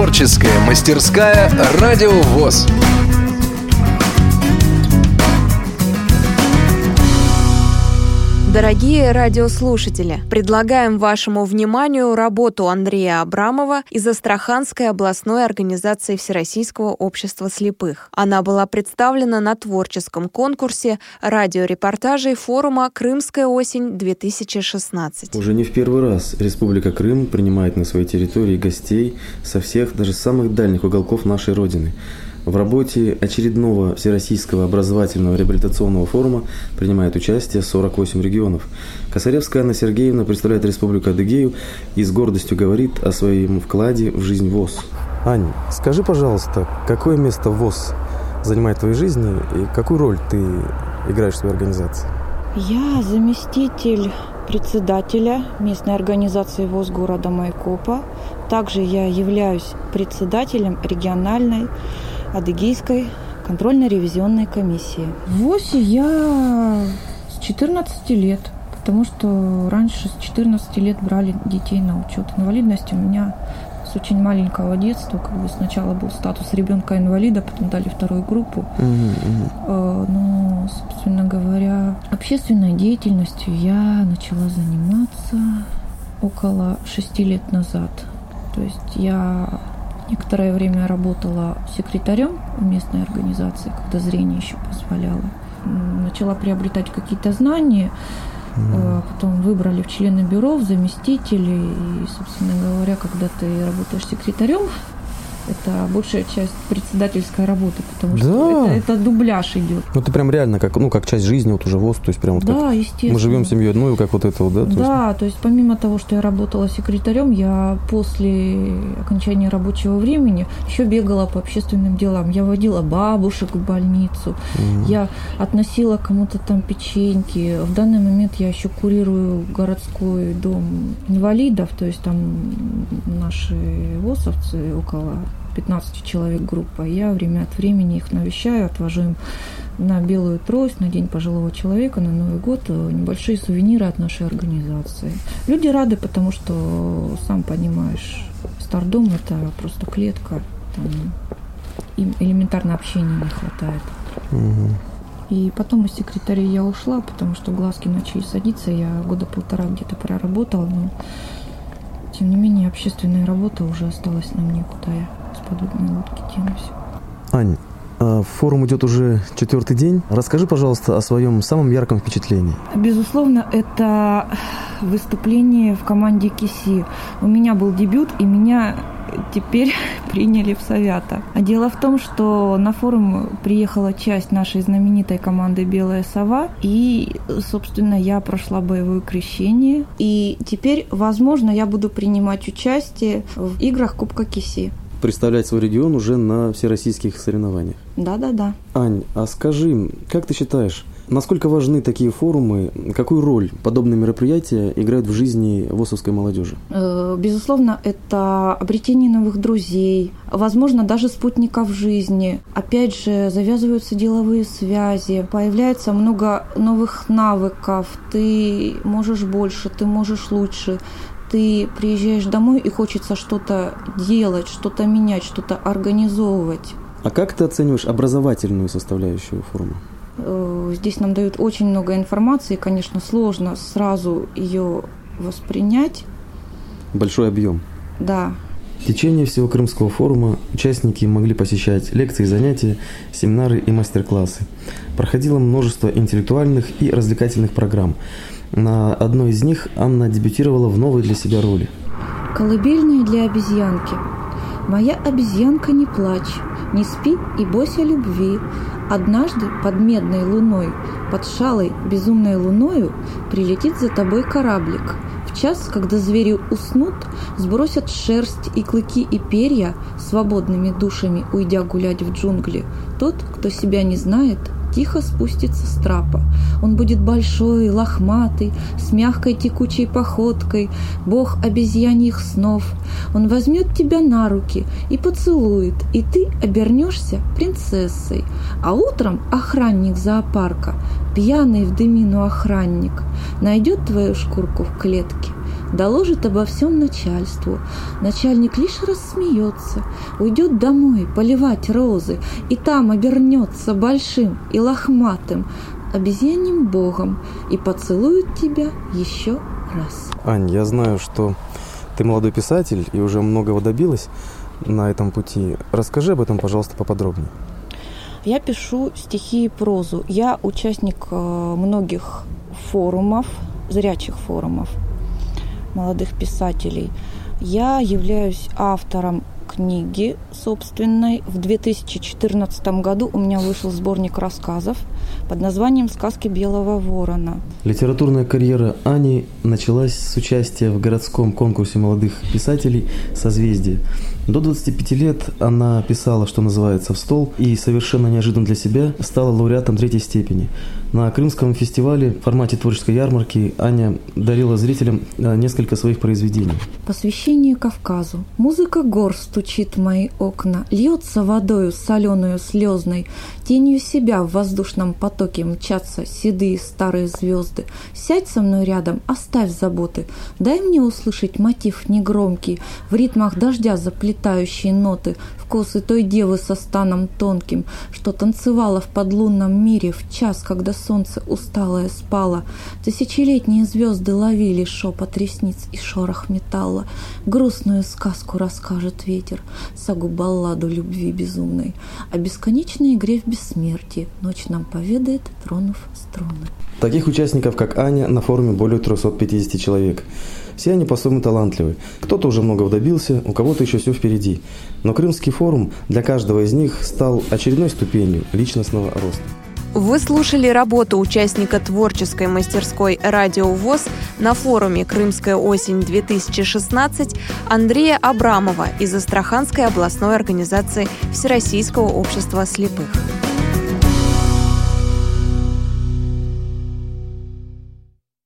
Творческая мастерская «Радио ВОЗ». Дорогие радиослушатели, предлагаем вашему вниманию работу Андрея Абрамова из Астраханской областной организации Всероссийского общества слепых. Она была представлена на творческом конкурсе радиорепортажей форума «Крымская осень-2016». Уже не в первый раз Республика Крым принимает на своей территории гостей со всех, даже самых дальних уголков нашей Родины – в работе очередного Всероссийского образовательного реабилитационного форума принимает участие 48 регионов. Косаревская Анна Сергеевна представляет Республику Адыгею и с гордостью говорит о своем вкладе в жизнь ВОЗ. Аня, скажи, пожалуйста, какое место ВОЗ занимает в твоей жизни и какую роль ты играешь в своей организации? Я заместитель председателя местной организации ВОЗ города Майкопа. Также я являюсь председателем региональной Адыгейской контрольно-ревизионной комиссии. В ВОСе я с 14 лет, потому что раньше с 14 лет брали детей на учет. Инвалидность у меня с очень маленького детства, как бы сначала был статус ребенка-инвалида, потом дали вторую группу. Uh-huh, Но, собственно говоря, общественной деятельностью я начала заниматься около шести лет назад. То есть я Некоторое время работала секретарем в местной организации, когда зрение еще позволяло. Начала приобретать какие-то знания, mm. потом выбрали в члены бюро, в заместители. И, собственно говоря, когда ты работаешь секретарем, это большая часть председательской работы, потому да. что это, это дубляж идет. Ну ты прям реально как, ну, как часть жизни вот уже ВОЗ, то есть прям вот да, естественно. мы живем семьей, ну и как вот это вот, да? То да, есть... то есть помимо того, что я работала секретарем, я после окончания рабочего времени еще бегала по общественным делам. Я водила бабушек в больницу, mm. я относила кому-то там печеньки. В данный момент я еще курирую городской дом инвалидов, то есть там наши ВОЗовцы около 15 человек группа. Я время от времени их навещаю, отвожу им на белую трость, на День пожилого человека, на Новый год э, небольшие сувениры от нашей организации. Люди рады, потому что, сам понимаешь, стардом – это просто клетка, там им элементарно общения не хватает. Угу. И потом из секретаря я ушла, потому что глазки начали садиться. Я года полтора где-то проработала, но тем не менее общественная работа уже осталась на мне, куда я подводные лодки тянусь. Ань, а форум идет уже четвертый день. Расскажи, пожалуйста, о своем самом ярком впечатлении. Безусловно, это выступление в команде КИСИ. У меня был дебют, и меня теперь приняли в Совята. А дело в том, что на форум приехала часть нашей знаменитой команды «Белая сова», и, собственно, я прошла боевое крещение. И теперь, возможно, я буду принимать участие в играх Кубка Киси представлять свой регион уже на всероссийских соревнованиях. Да-да-да. Ань, а скажи, как ты считаешь, насколько важны такие форумы, какую роль подобные мероприятия играют в жизни ВОСовской молодежи? Э, безусловно, это обретение новых друзей, возможно, даже спутников жизни. Опять же, завязываются деловые связи, появляется много новых навыков, ты можешь больше, ты можешь лучше ты приезжаешь домой и хочется что-то делать, что-то менять, что-то организовывать. А как ты оцениваешь образовательную составляющую форума? Э, здесь нам дают очень много информации, конечно, сложно сразу ее воспринять. Большой объем. Да. В течение всего Крымского форума участники могли посещать лекции, занятия, семинары и мастер-классы. Проходило множество интеллектуальных и развлекательных программ – на одной из них Анна дебютировала в новой для себя роли. Колыбельная для обезьянки. Моя обезьянка, не плачь, не спи и бойся любви. Однажды под медной луной, под шалой безумной луною прилетит за тобой кораблик. В час, когда звери уснут, сбросят шерсть и клыки и перья, свободными душами уйдя гулять в джунгли. Тот, кто себя не знает, тихо спустится с трапа. Он будет большой, лохматый, с мягкой текучей походкой, бог обезьяньих снов. Он возьмет тебя на руки и поцелует, и ты обернешься принцессой. А утром охранник зоопарка, пьяный в дымину охранник, найдет твою шкурку в клетке, доложит обо всем начальству. Начальник лишь рассмеется, уйдет домой поливать розы, и там обернется большим и лохматым обезьяним богом и поцелует тебя еще раз. Ань, я знаю, что ты молодой писатель и уже многого добилась на этом пути. Расскажи об этом, пожалуйста, поподробнее. Я пишу стихи и прозу. Я участник э, многих форумов, зрячих форумов молодых писателей. Я являюсь автором книги собственной. В 2014 году у меня вышел сборник рассказов под названием «Сказки белого ворона». Литературная карьера Ани началась с участия в городском конкурсе молодых писателей «Созвездие». До 25 лет она писала, что называется, в стол, и совершенно неожиданно для себя стала лауреатом третьей степени. На Крымском фестивале в формате творческой ярмарки Аня дарила зрителям э, несколько своих произведений. Посвящение Кавказу. Музыка гор стучит мои окна, льется водою соленую слезной, тенью себя в воздушном потоке мчатся седые старые звезды. Сядь со мной рядом, оставь заботы, дай мне услышать мотив негромкий, в ритмах дождя заплетающий летающие ноты, в косы той девы со станом тонким, что танцевала в подлунном мире в час, когда солнце усталое спало. Тысячелетние звезды ловили шепот ресниц и шорох металла. Грустную сказку расскажет ветер, сагу балладу любви безумной. О бесконечной игре в бессмертии ночь нам поведает, тронув струны. Таких участников, как Аня, на форуме более 350 человек. Все они по-своему талантливы. Кто-то уже многого добился, у кого-то еще все впереди. Но Крымский форум для каждого из них стал очередной ступенью личностного роста. Вы слушали работу участника творческой мастерской «Радио ВОЗ» на форуме «Крымская осень-2016» Андрея Абрамова из Астраханской областной организации Всероссийского общества слепых.